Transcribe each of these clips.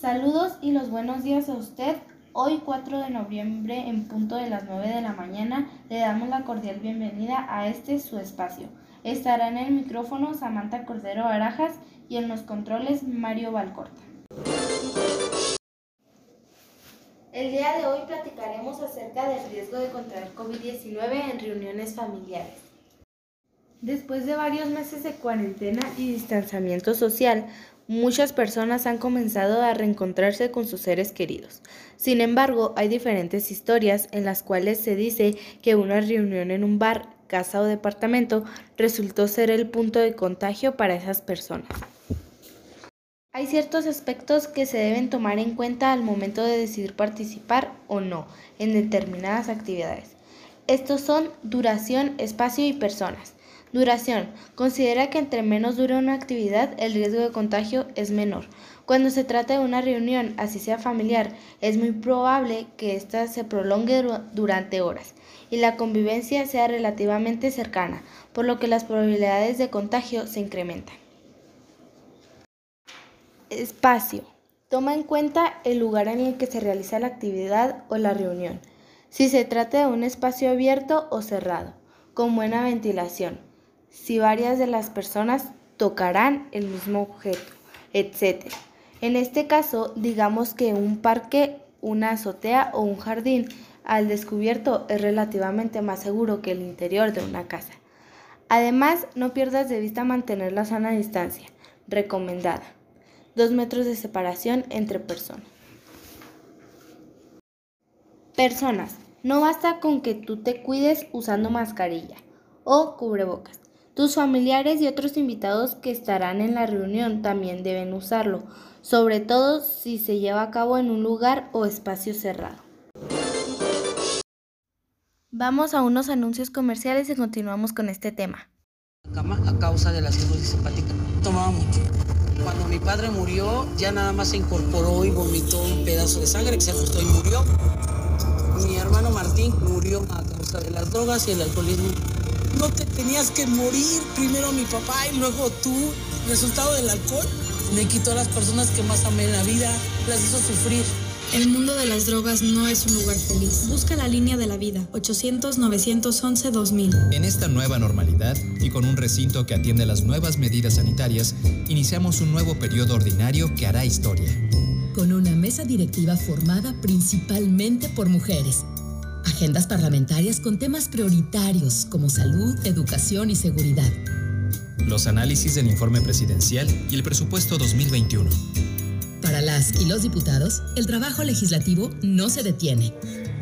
Saludos y los buenos días a usted. Hoy 4 de noviembre en punto de las 9 de la mañana le damos la cordial bienvenida a este su espacio. Estará en el micrófono Samantha Cordero Barajas y en los controles Mario Valcorta. El día de hoy platicaremos acerca del riesgo de contraer COVID-19 en reuniones familiares. Después de varios meses de cuarentena y distanciamiento social, muchas personas han comenzado a reencontrarse con sus seres queridos. Sin embargo, hay diferentes historias en las cuales se dice que una reunión en un bar, casa o departamento resultó ser el punto de contagio para esas personas. Hay ciertos aspectos que se deben tomar en cuenta al momento de decidir participar o no en determinadas actividades. Estos son duración, espacio y personas. Duración. Considera que entre menos dure una actividad, el riesgo de contagio es menor. Cuando se trata de una reunión, así sea familiar, es muy probable que ésta se prolongue durante horas y la convivencia sea relativamente cercana, por lo que las probabilidades de contagio se incrementan. Espacio. Toma en cuenta el lugar en el que se realiza la actividad o la reunión, si se trata de un espacio abierto o cerrado, con buena ventilación si varias de las personas tocarán el mismo objeto, etc. En este caso, digamos que un parque, una azotea o un jardín al descubierto es relativamente más seguro que el interior de una casa. Además, no pierdas de vista mantener la sana distancia, recomendada. Dos metros de separación entre personas. Personas. No basta con que tú te cuides usando mascarilla o cubrebocas. Tus familiares y otros invitados que estarán en la reunión también deben usarlo, sobre todo si se lleva a cabo en un lugar o espacio cerrado. Vamos a unos anuncios comerciales y continuamos con este tema. A causa de la cirrosis hepática. Tomaba mucho. Cuando mi padre murió, ya nada más se incorporó y vomitó un pedazo de sangre que se ajustó y murió. Mi hermano Martín murió a causa de las drogas y el alcoholismo no te tenías que morir, primero mi papá y luego tú. Resultado del alcohol me quitó a las personas que más amé en la vida, las hizo sufrir. El mundo de las drogas no es un lugar feliz. Busca la línea de la vida, 800-911-2000. En esta nueva normalidad y con un recinto que atiende las nuevas medidas sanitarias, iniciamos un nuevo periodo ordinario que hará historia. Con una mesa directiva formada principalmente por mujeres agendas parlamentarias con temas prioritarios como salud, educación y seguridad. Los análisis del informe presidencial y el presupuesto 2021. Para las y los diputados, el trabajo legislativo no se detiene.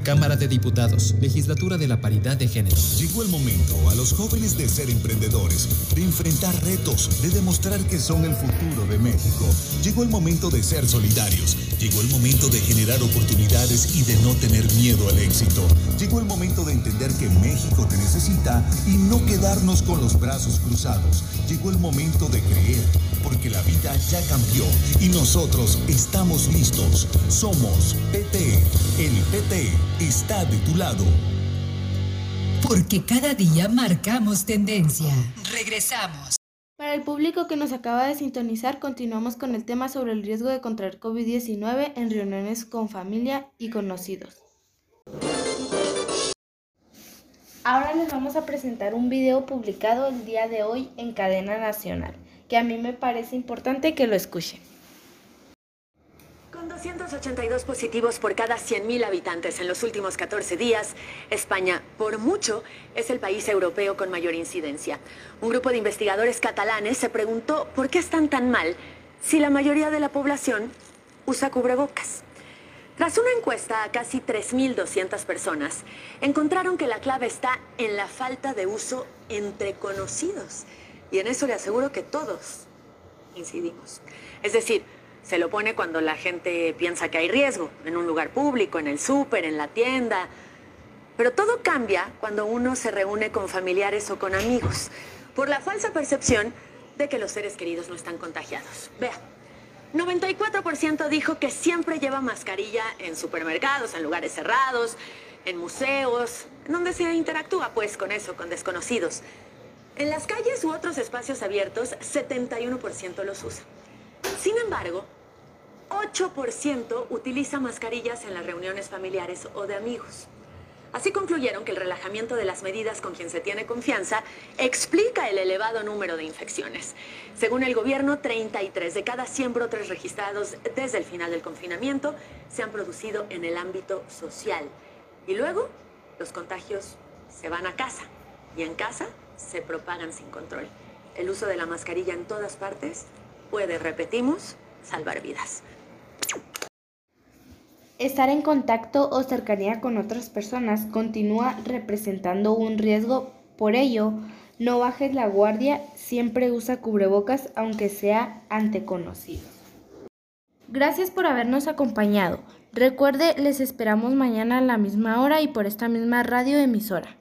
Cámara de Diputados, Legislatura de la Paridad de Género. Llegó el momento a los jóvenes de ser emprendedores, de enfrentar retos, de demostrar que son el futuro de México. Llegó el momento de ser solidarios. Llegó el momento de generar oportunidades y de no tener miedo al éxito. Llegó el momento de entender que México te necesita y no quedarnos con los brazos cruzados. Llegó el momento de creer, porque la vida ya cambió y nosotros estamos listos. Somos el PT está de tu lado. Porque cada día marcamos tendencia. Regresamos. Para el público que nos acaba de sintonizar, continuamos con el tema sobre el riesgo de contraer COVID-19 en reuniones con familia y conocidos. Ahora les vamos a presentar un video publicado el día de hoy en cadena nacional, que a mí me parece importante que lo escuchen. 282 positivos por cada 100.000 habitantes en los últimos 14 días, España, por mucho, es el país europeo con mayor incidencia. Un grupo de investigadores catalanes se preguntó por qué están tan mal si la mayoría de la población usa cubrebocas. Tras una encuesta a casi 3.200 personas, encontraron que la clave está en la falta de uso entre conocidos. Y en eso le aseguro que todos incidimos. Es decir, se lo pone cuando la gente piensa que hay riesgo, en un lugar público, en el súper, en la tienda. Pero todo cambia cuando uno se reúne con familiares o con amigos, por la falsa percepción de que los seres queridos no están contagiados. Vea, 94% dijo que siempre lleva mascarilla en supermercados, en lugares cerrados, en museos, en donde se interactúa pues con eso, con desconocidos. En las calles u otros espacios abiertos, 71% los usa. Sin embargo, 8% utiliza mascarillas en las reuniones familiares o de amigos. Así concluyeron que el relajamiento de las medidas con quien se tiene confianza explica el elevado número de infecciones. Según el gobierno, 33 de cada 100 brotes registrados desde el final del confinamiento se han producido en el ámbito social. Y luego, los contagios se van a casa y en casa se propagan sin control. El uso de la mascarilla en todas partes puede, repetimos, salvar vidas. Estar en contacto o cercanía con otras personas continúa representando un riesgo, por ello, no bajes la guardia, siempre usa cubrebocas aunque sea ante conocidos. Gracias por habernos acompañado. Recuerde, les esperamos mañana a la misma hora y por esta misma radio emisora.